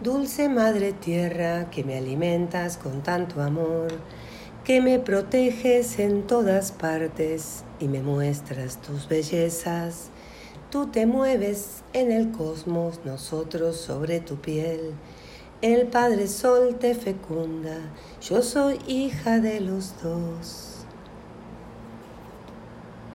Dulce Madre Tierra, que me alimentas con tanto amor, que me proteges en todas partes y me muestras tus bellezas. Tú te mueves en el cosmos, nosotros sobre tu piel. El Padre Sol te fecunda, yo soy hija de los dos.